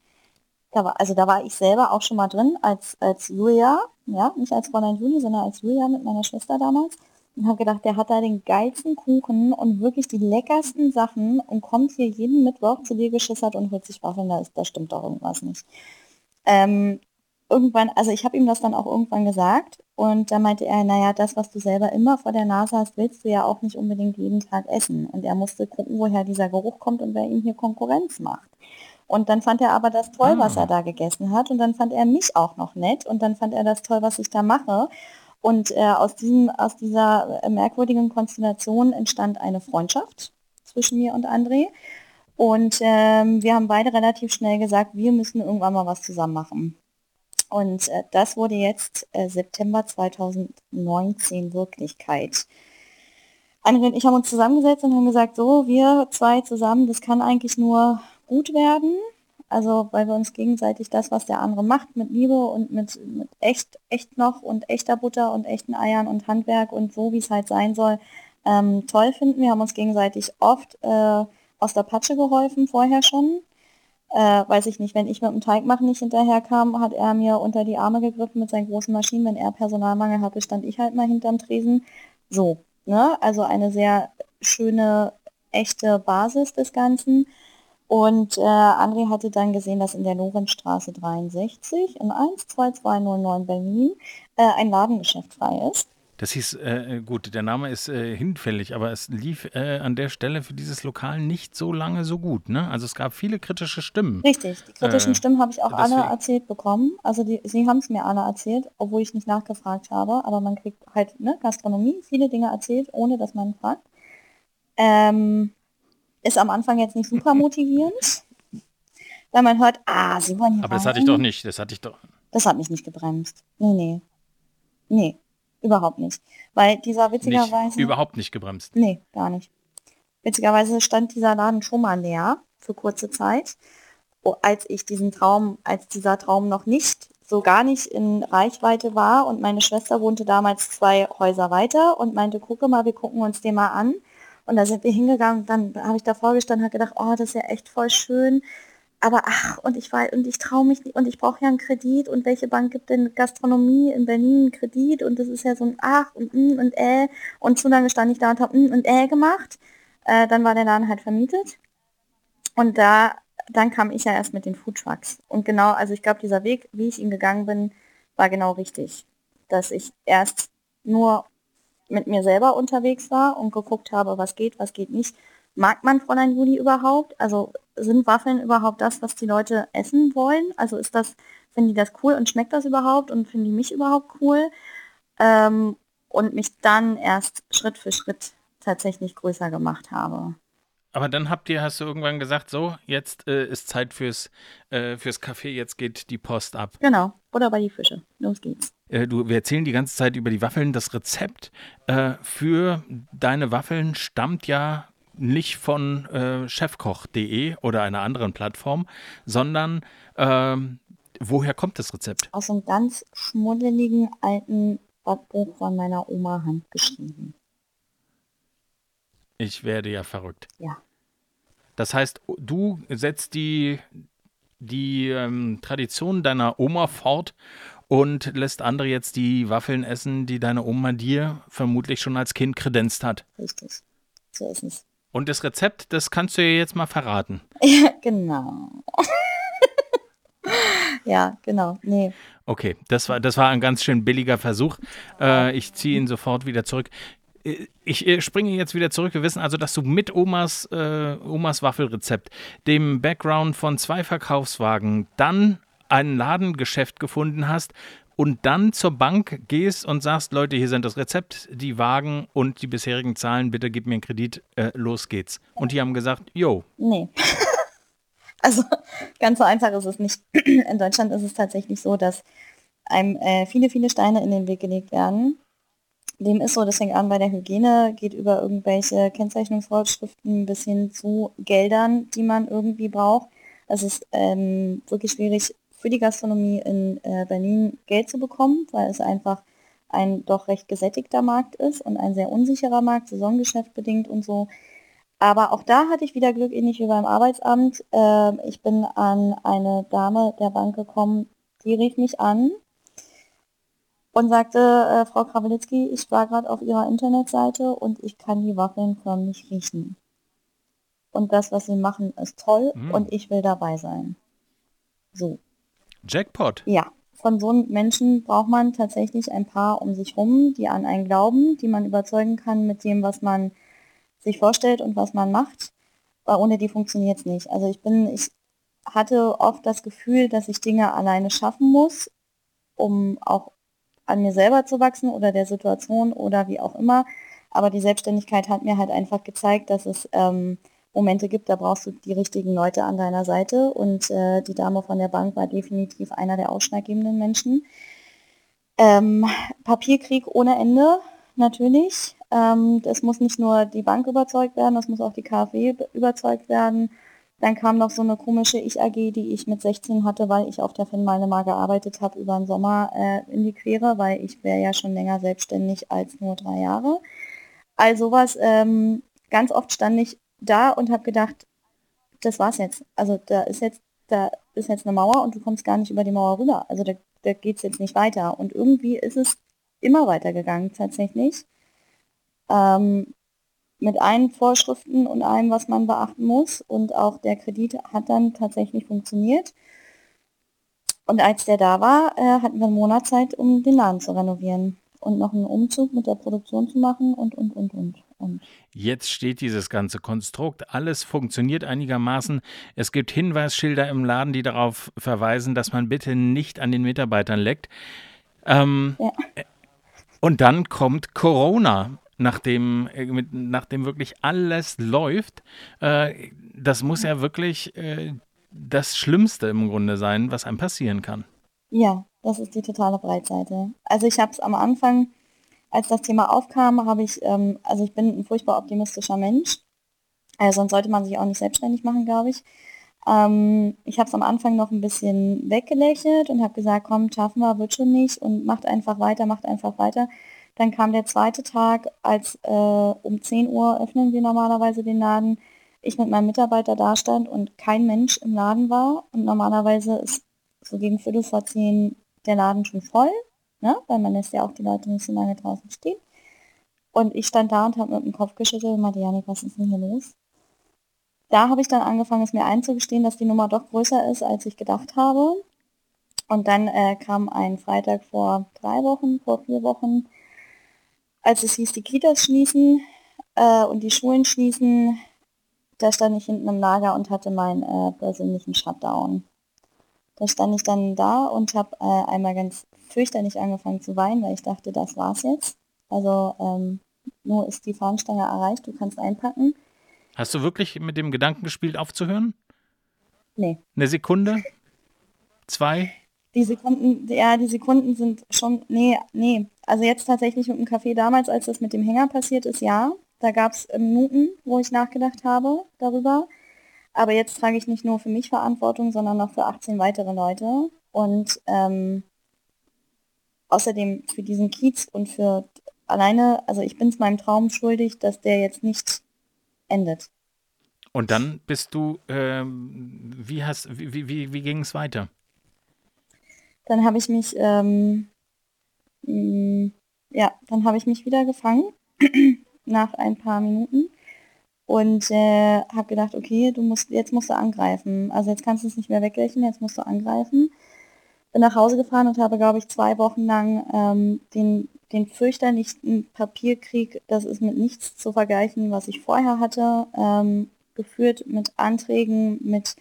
da war, also da war ich selber auch schon mal drin als, als Julia, ja, nicht als Fräulein Juli, sondern als Julia mit meiner Schwester damals und habe gedacht, der hat da den geilsten Kuchen und wirklich die leckersten Sachen und kommt hier jeden Mittwoch zu dir geschissert und holt sich Waffeln, da, ist, da stimmt doch irgendwas nicht. Ähm, irgendwann, also ich habe ihm das dann auch irgendwann gesagt und da meinte er, naja, das, was du selber immer vor der Nase hast, willst du ja auch nicht unbedingt jeden Tag essen. Und er musste gucken, woher dieser Geruch kommt und wer ihm hier Konkurrenz macht. Und dann fand er aber das toll, ah. was er da gegessen hat. Und dann fand er mich auch noch nett. Und dann fand er das toll, was ich da mache. Und äh, aus, diesem, aus dieser äh, merkwürdigen Konstellation entstand eine Freundschaft zwischen mir und André. Und ähm, wir haben beide relativ schnell gesagt, wir müssen irgendwann mal was zusammen machen. Und äh, das wurde jetzt äh, September 2019 Wirklichkeit. André und ich haben uns zusammengesetzt und haben gesagt, so, wir zwei zusammen, das kann eigentlich nur gut werden. Also weil wir uns gegenseitig das, was der andere macht, mit Liebe und mit, mit echt, echt noch und echter Butter und echten Eiern und Handwerk und so, wie es halt sein soll, ähm, toll finden. Wir haben uns gegenseitig oft äh, aus der Patsche geholfen, vorher schon. Äh, weiß ich nicht, wenn ich mit dem Teigmachen nicht hinterherkam, hat er mir unter die Arme gegriffen mit seinen großen Maschinen. Wenn er Personalmangel hatte, stand ich halt mal hinterm Tresen. So, ne? Also eine sehr schöne, echte Basis des Ganzen. Und äh, André hatte dann gesehen, dass in der Lorenzstraße 63 in 12209 Berlin äh, ein Ladengeschäft frei ist. Das hieß, äh, gut, der Name ist äh, hinfällig, aber es lief äh, an der Stelle für dieses Lokal nicht so lange so gut. Ne? Also es gab viele kritische Stimmen. Richtig, die kritischen äh, Stimmen habe ich auch alle erzählt bekommen. Also die, sie haben es mir alle erzählt, obwohl ich nicht nachgefragt habe. Aber man kriegt halt ne, Gastronomie, viele Dinge erzählt, ohne dass man fragt. Ähm, ist am Anfang jetzt nicht super motivierend, weil man hört, ah, sie wollen hier Aber rein. das hatte ich doch nicht, das hatte ich doch. Das hat mich nicht gebremst. Nee, nee. Nee, überhaupt nicht. Weil dieser witzigerweise... Nicht, überhaupt nicht gebremst? Nee, gar nicht. Witzigerweise stand dieser Laden schon mal leer für kurze Zeit, als ich diesen Traum, als dieser Traum noch nicht so gar nicht in Reichweite war und meine Schwester wohnte damals zwei Häuser weiter und meinte, gucke mal, wir gucken uns den mal an. Und da sind wir hingegangen, dann habe ich davor gestanden, habe gedacht, oh, das ist ja echt voll schön. Aber ach, und ich war, und ich traue mich nicht, und ich brauche ja einen Kredit, und welche Bank gibt denn Gastronomie in Berlin einen Kredit? Und das ist ja so ein Ach und mm und äh. Und zu lange stand ich da und habe mm und äh gemacht. Äh, dann war der Laden halt vermietet. Und da, dann kam ich ja erst mit den Foodtrucks. Und genau, also ich glaube, dieser Weg, wie ich ihn gegangen bin, war genau richtig. Dass ich erst nur mit mir selber unterwegs war und geguckt habe, was geht, was geht nicht. Mag man Fräulein Juli überhaupt? Also sind Waffeln überhaupt das, was die Leute essen wollen? Also ist das, finden die das cool und schmeckt das überhaupt und finden die mich überhaupt cool? Ähm, und mich dann erst Schritt für Schritt tatsächlich größer gemacht habe. Aber dann habt ihr, hast du irgendwann gesagt, so, jetzt äh, ist Zeit fürs, äh, fürs Café, jetzt geht die Post ab. Genau, oder bei die Fische. Los geht's. Äh, du, wir erzählen die ganze Zeit über die Waffeln. Das Rezept äh, für deine Waffeln stammt ja nicht von äh, chefkoch.de oder einer anderen Plattform, sondern ähm, woher kommt das Rezept? Aus einem ganz schmuddeligen alten Backbuch von meiner Oma handgeschrieben. Ich werde ja verrückt. Ja. Das heißt, du setzt die, die ähm, Tradition deiner Oma fort und lässt andere jetzt die Waffeln essen, die deine Oma dir vermutlich schon als Kind kredenzt hat. Richtig. So ist es. Und das Rezept, das kannst du ja jetzt mal verraten. Ja, genau. ja, genau. Nee. Okay, das war, das war ein ganz schön billiger Versuch. Äh, ich ziehe ihn sofort wieder zurück. Äh, ich springe jetzt wieder zurück. Wir wissen also, dass du mit Omas, äh, Omas Waffelrezept, dem Background von zwei Verkaufswagen, dann ein Ladengeschäft gefunden hast und dann zur Bank gehst und sagst, Leute, hier sind das Rezept, die Wagen und die bisherigen Zahlen, bitte gib mir einen Kredit, äh, los geht's. Und die haben gesagt, yo. Nee. also ganz so einfach ist es nicht. In Deutschland ist es tatsächlich so, dass einem äh, viele, viele Steine in den Weg gelegt werden. Dem ist so, das fängt an bei der Hygiene, geht über irgendwelche Kennzeichnungsvorschriften bis hin zu Geldern, die man irgendwie braucht. Es ist ähm, wirklich schwierig, für die Gastronomie in äh, Berlin Geld zu bekommen, weil es einfach ein doch recht gesättigter Markt ist und ein sehr unsicherer Markt, Saisongeschäft bedingt und so. Aber auch da hatte ich wieder Glück, ähnlich wie beim Arbeitsamt. Äh, ich bin an eine Dame der Bank gekommen, die rief mich an und sagte, äh, Frau Krawelitzki, ich war gerade auf Ihrer Internetseite und ich kann die Waffeln förmlich riechen. Und das, was Sie machen, ist toll mhm. und ich will dabei sein. So. Jackpot. Ja, von so Menschen braucht man tatsächlich ein paar um sich rum, die an einen glauben, die man überzeugen kann mit dem, was man sich vorstellt und was man macht. Weil ohne die funktioniert es nicht. Also ich bin, ich hatte oft das Gefühl, dass ich Dinge alleine schaffen muss, um auch an mir selber zu wachsen oder der Situation oder wie auch immer. Aber die Selbstständigkeit hat mir halt einfach gezeigt, dass es ähm, Momente gibt, da brauchst du die richtigen Leute an deiner Seite und äh, die Dame von der Bank war definitiv einer der ausschlaggebenden Menschen. Ähm, Papierkrieg ohne Ende, natürlich. Ähm, es muss nicht nur die Bank überzeugt werden, es muss auch die KfW überzeugt werden. Dann kam noch so eine komische Ich-AG, die ich mit 16 hatte, weil ich auf der Finnmeile mal gearbeitet habe über den Sommer äh, in die Quere, weil ich wäre ja schon länger selbstständig als nur drei Jahre. Also was, ähm, ganz oft stand ich da und habe gedacht, das war's jetzt. Also da ist jetzt, da ist jetzt eine Mauer und du kommst gar nicht über die Mauer rüber. Also da, da geht es jetzt nicht weiter. Und irgendwie ist es immer weitergegangen tatsächlich. Ähm, mit allen Vorschriften und allem, was man beachten muss. Und auch der Kredit hat dann tatsächlich funktioniert. Und als der da war, äh, hatten wir einen Monat Zeit, um den Laden zu renovieren und noch einen Umzug mit der Produktion zu machen und, und, und, und. Und. Jetzt steht dieses ganze Konstrukt. Alles funktioniert einigermaßen. Es gibt Hinweisschilder im Laden, die darauf verweisen, dass man bitte nicht an den Mitarbeitern leckt. Ähm, ja. Und dann kommt Corona. Nachdem, äh, nachdem wirklich alles läuft, äh, das muss ja wirklich äh, das Schlimmste im Grunde sein, was einem passieren kann. Ja, das ist die totale Breitseite. Also ich habe es am Anfang als das Thema aufkam, habe ich, ähm, also ich bin ein furchtbar optimistischer Mensch. Äh, sonst sollte man sich auch nicht selbstständig machen, glaube ich. Ähm, ich habe es am Anfang noch ein bisschen weggelächelt und habe gesagt, komm, schaffen wir, wird schon nicht und macht einfach weiter, macht einfach weiter. Dann kam der zweite Tag, als äh, um 10 Uhr öffnen wir normalerweise den Laden, ich mit meinem Mitarbeiter da stand und kein Mensch im Laden war. Und normalerweise ist so gegen Viertel vor zehn der Laden schon voll ne? weil man lässt ja auch die Leute nicht so lange draußen stehen. Und ich stand da und habe mit dem Kopf geschüttelt und meinte, Janik, was ist denn hier los? Da habe ich dann angefangen, es mir einzugestehen, dass die Nummer doch größer ist, als ich gedacht habe. Und dann äh, kam ein Freitag vor drei Wochen, vor vier Wochen, als es hieß, die Kitas schließen äh, und die Schulen schließen, da stand ich hinten im Lager und hatte meinen äh, persönlichen Shutdown. Da stand ich dann da und habe äh, einmal ganz fürchterlich angefangen zu weinen, weil ich dachte, das war's jetzt. Also ähm, nur ist die Fahnenstange erreicht, du kannst einpacken. Hast du wirklich mit dem Gedanken gespielt, aufzuhören? Nee. Eine Sekunde? Zwei? Die Sekunden, ja, die Sekunden sind schon, nee, nee. Also jetzt tatsächlich mit dem Kaffee damals, als das mit dem Hänger passiert ist, ja. Da gab es Minuten, wo ich nachgedacht habe darüber. Aber jetzt trage ich nicht nur für mich Verantwortung, sondern auch für 18 weitere Leute. Und ähm, außerdem für diesen Kiez und für alleine, also ich bin es meinem Traum schuldig, dass der jetzt nicht endet. Und dann bist du, ähm, wie hast, wie, wie, wie ging es weiter? Dann habe ich mich, ähm, mh, mm, ja, dann habe ich mich wieder gefangen nach ein paar Minuten und äh, habe gedacht, okay, du musst, jetzt musst du angreifen. Also jetzt kannst du es nicht mehr wegrechnen, jetzt musst du angreifen. Bin nach Hause gefahren und habe, glaube ich, zwei Wochen lang ähm, den, den fürchterlichsten Papierkrieg, das ist mit nichts zu vergleichen, was ich vorher hatte, ähm, geführt mit Anträgen, mit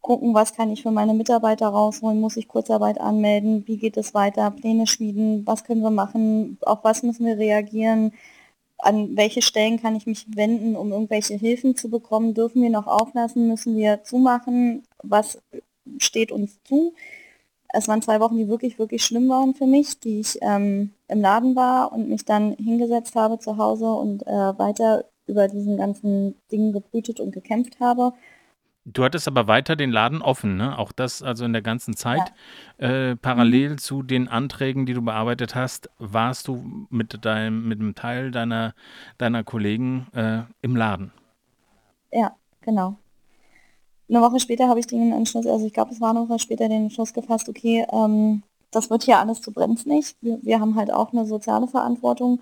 gucken, was kann ich für meine Mitarbeiter rausholen, muss ich Kurzarbeit anmelden, wie geht es weiter, Pläne schmieden, was können wir machen, auf was müssen wir reagieren, an welche Stellen kann ich mich wenden, um irgendwelche Hilfen zu bekommen, dürfen wir noch auflassen, müssen wir zumachen, was steht uns zu. Es waren zwei Wochen, die wirklich, wirklich schlimm waren für mich, die ich ähm, im Laden war und mich dann hingesetzt habe zu Hause und äh, weiter über diesen ganzen Dingen gebrütet und gekämpft habe Du hattest aber weiter den Laden offen, ne? Auch das also in der ganzen Zeit. Äh, parallel Mhm. zu den Anträgen, die du bearbeitet hast, warst du mit deinem, mit einem Teil deiner, deiner Kollegen äh, im Laden. Ja, genau. Eine Woche später habe ich den Entschluss, also ich glaube, es war eine Woche später den Entschluss gefasst, okay, ähm, das wird hier alles zu brenzlig. Wir, wir haben halt auch eine soziale Verantwortung.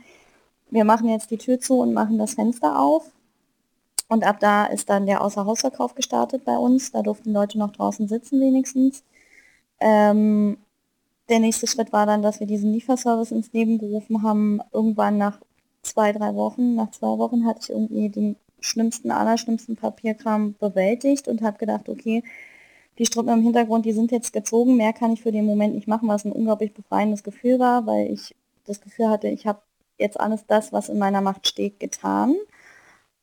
Wir machen jetzt die Tür zu und machen das Fenster auf. Und ab da ist dann der Außerhausverkauf gestartet bei uns. Da durften Leute noch draußen sitzen wenigstens. Ähm, der nächste Schritt war dann, dass wir diesen Lieferservice ins Leben gerufen haben. Irgendwann nach zwei, drei Wochen, nach zwei Wochen hatte ich irgendwie den schlimmsten, allerschlimmsten Papierkram bewältigt und habe gedacht, okay, die Strippen im Hintergrund, die sind jetzt gezogen, mehr kann ich für den Moment nicht machen, was ein unglaublich befreiendes Gefühl war, weil ich das Gefühl hatte, ich habe jetzt alles das, was in meiner Macht steht, getan.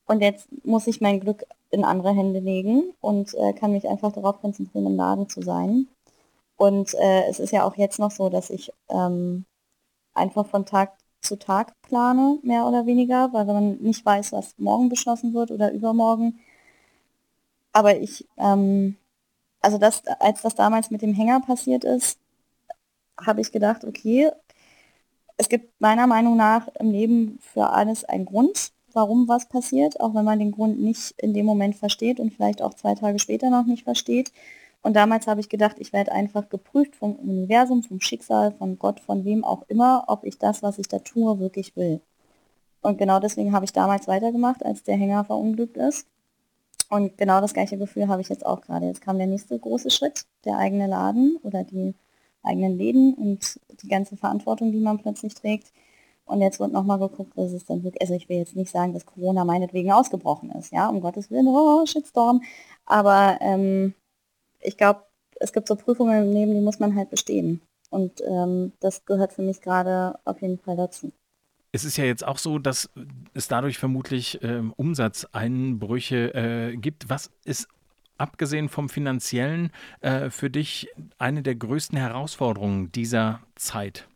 Und jetzt muss ich mein Glück in andere Hände legen und äh, kann mich einfach darauf konzentrieren, im Laden zu sein. Und äh, es ist ja auch jetzt noch so, dass ich ähm, einfach von Tag zu Tag plane, mehr oder weniger, weil man nicht weiß, was morgen beschlossen wird oder übermorgen. Aber ich, ähm, also das, als das damals mit dem Hänger passiert ist, habe ich gedacht, okay, es gibt meiner Meinung nach im Leben für alles einen Grund, warum was passiert, auch wenn man den Grund nicht in dem Moment versteht und vielleicht auch zwei Tage später noch nicht versteht. Und damals habe ich gedacht, ich werde einfach geprüft vom Universum, vom Schicksal, von Gott, von wem auch immer, ob ich das, was ich da tue, wirklich will. Und genau deswegen habe ich damals weitergemacht, als der Hänger verunglückt ist. Und genau das gleiche Gefühl habe ich jetzt auch gerade. Jetzt kam der nächste große Schritt, der eigene Laden oder die eigenen Läden und die ganze Verantwortung, die man plötzlich trägt. Und jetzt wird nochmal geguckt, was es dann wirklich, also ich will jetzt nicht sagen, dass Corona meinetwegen ausgebrochen ist, ja, um Gottes Willen, oh, Shitstorm. Aber ähm, ich glaube, es gibt so Prüfungen im Leben, die muss man halt bestehen. Und ähm, das gehört für mich gerade auf jeden Fall dazu. Es ist ja jetzt auch so, dass es dadurch vermutlich ähm, Umsatzeinbrüche äh, gibt. Was ist abgesehen vom finanziellen äh, für dich eine der größten Herausforderungen dieser Zeit?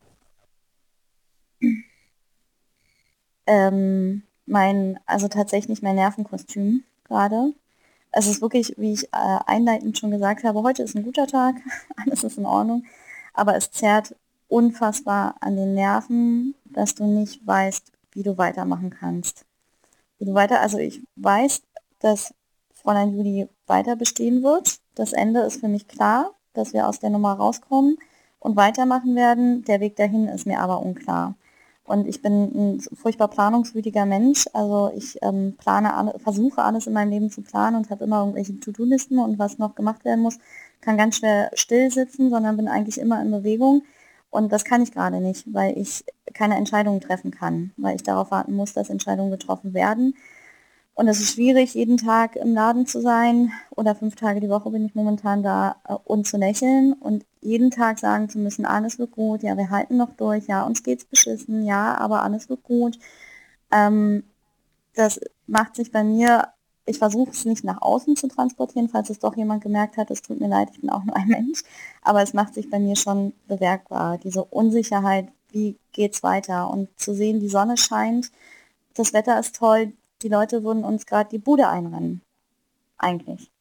Ähm, mein, also tatsächlich mein Nervenkostüm gerade. Es ist wirklich, wie ich äh, einleitend schon gesagt habe, heute ist ein guter Tag, alles ist in Ordnung, aber es zerrt unfassbar an den Nerven, dass du nicht weißt, wie du weitermachen kannst. Wie du weiter, also ich weiß, dass Fräulein Juli weiter bestehen wird. Das Ende ist für mich klar, dass wir aus der Nummer rauskommen und weitermachen werden. Der Weg dahin ist mir aber unklar. Und ich bin ein furchtbar planungswütiger Mensch. Also ich ähm, plane alle, versuche alles in meinem Leben zu planen und habe immer irgendwelche To-Do-Listen und was noch gemacht werden muss, kann ganz schwer still sitzen, sondern bin eigentlich immer in Bewegung. Und das kann ich gerade nicht, weil ich keine Entscheidungen treffen kann, weil ich darauf warten muss, dass Entscheidungen getroffen werden. Und es ist schwierig, jeden Tag im Laden zu sein. Oder fünf Tage die Woche bin ich momentan da äh, und zu lächeln und jeden Tag sagen zu müssen, alles wird gut, ja, wir halten noch durch, ja, uns geht's beschissen, ja, aber alles wird gut. Ähm, das macht sich bei mir, ich versuche es nicht nach außen zu transportieren, falls es doch jemand gemerkt hat, es tut mir leid, ich bin auch nur ein Mensch, aber es macht sich bei mir schon bemerkbar, diese Unsicherheit, wie geht's weiter? Und zu sehen, die Sonne scheint, das Wetter ist toll, die Leute würden uns gerade die Bude einrennen. Eigentlich.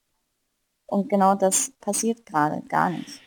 Und genau das passiert gerade gar nicht.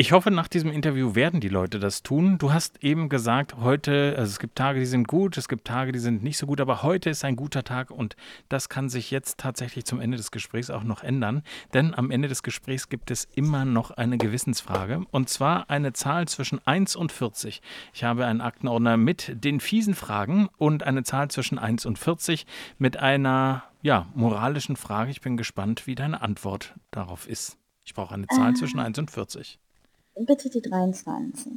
Ich hoffe, nach diesem Interview werden die Leute das tun. Du hast eben gesagt, heute, also es gibt Tage, die sind gut, es gibt Tage, die sind nicht so gut, aber heute ist ein guter Tag und das kann sich jetzt tatsächlich zum Ende des Gesprächs auch noch ändern. Denn am Ende des Gesprächs gibt es immer noch eine Gewissensfrage und zwar eine Zahl zwischen 1 und 40. Ich habe einen Aktenordner mit den fiesen Fragen und eine Zahl zwischen 1 und 40 mit einer ja, moralischen Frage. Ich bin gespannt, wie deine Antwort darauf ist. Ich brauche eine Zahl zwischen 1 und 40. Bitte die 23.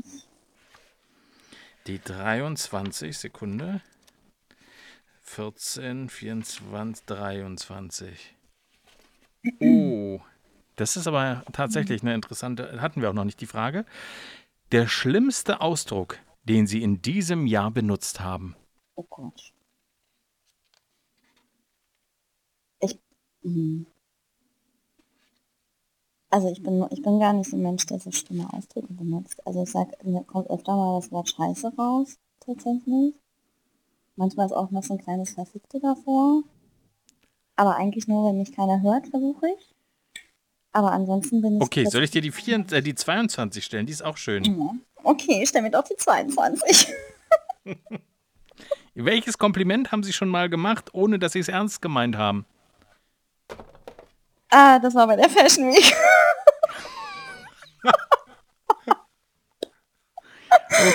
Die 23, Sekunde. 14, 24, 23. Oh, das ist aber tatsächlich eine interessante, hatten wir auch noch nicht die Frage. Der schlimmste Ausdruck, den Sie in diesem Jahr benutzt haben. Oh Gott. Ich. Hm. Also ich bin, ich bin gar nicht so ein Mensch, der so schlimme Ausdrücke benutzt. Also ich sag, mir kommt öfter mal das Wort Scheiße raus, tatsächlich. Manchmal ist auch noch so ein kleines Verfickte davor. Aber eigentlich nur, wenn mich keiner hört, versuche ich. Aber ansonsten bin ich... Okay, soll ich dir die, 4, äh, die 22 stellen? Die ist auch schön. Ja. Okay, stell mir doch die 22. Welches Kompliment haben Sie schon mal gemacht, ohne dass Sie es ernst gemeint haben? Ah, das war bei der Fashion Week.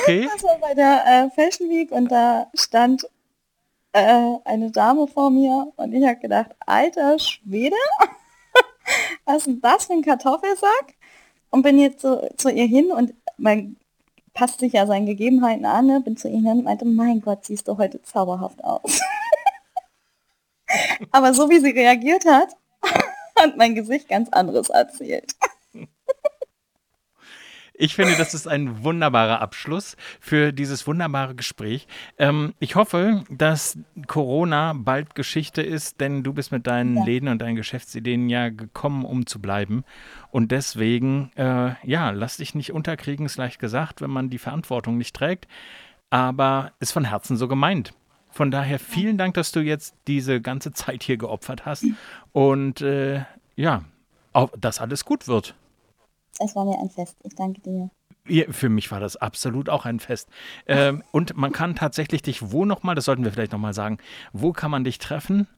okay. Das war bei der äh, Fashion Week und da stand äh, eine Dame vor mir und ich habe gedacht, alter Schwede, was ist denn das für ein Kartoffelsack? Und bin jetzt so zu ihr hin und man passt sich ja seinen Gegebenheiten an, ne? bin zu ihr hin und meinte, mein Gott, siehst du heute zauberhaft aus. Aber so wie sie reagiert hat, hat mein Gesicht ganz anderes erzählt. Ich finde, das ist ein wunderbarer Abschluss für dieses wunderbare Gespräch. Ähm, ich hoffe, dass Corona bald Geschichte ist, denn du bist mit deinen ja. Läden und deinen Geschäftsideen ja gekommen, um zu bleiben. Und deswegen, äh, ja, lass dich nicht unterkriegen, ist leicht gesagt, wenn man die Verantwortung nicht trägt. Aber ist von Herzen so gemeint. Von daher vielen Dank, dass du jetzt diese ganze Zeit hier geopfert hast und äh, ja, auch, dass alles gut wird. Es war mir ein Fest. Ich danke dir. Für mich war das absolut auch ein Fest. Ähm, und man kann tatsächlich dich wo nochmal, das sollten wir vielleicht nochmal sagen, wo kann man dich treffen?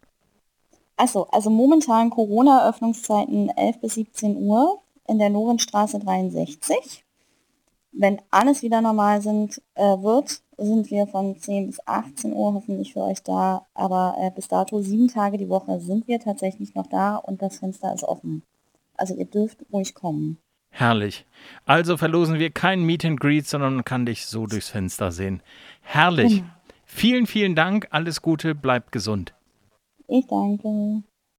Achso, also momentan Corona-Öffnungszeiten 11 bis 17 Uhr in der Lorenstraße 63. Wenn alles wieder normal sind, äh, wird, sind wir von 10 bis 18 Uhr hoffentlich für euch da. Aber äh, bis dato sieben Tage die Woche sind wir tatsächlich noch da und das Fenster ist offen. Also ihr dürft ruhig kommen. Herrlich. Also verlosen wir kein Meet and Greet, sondern man kann dich so durchs Fenster sehen. Herrlich. Genau. Vielen, vielen Dank. Alles Gute. Bleibt gesund. Ich danke.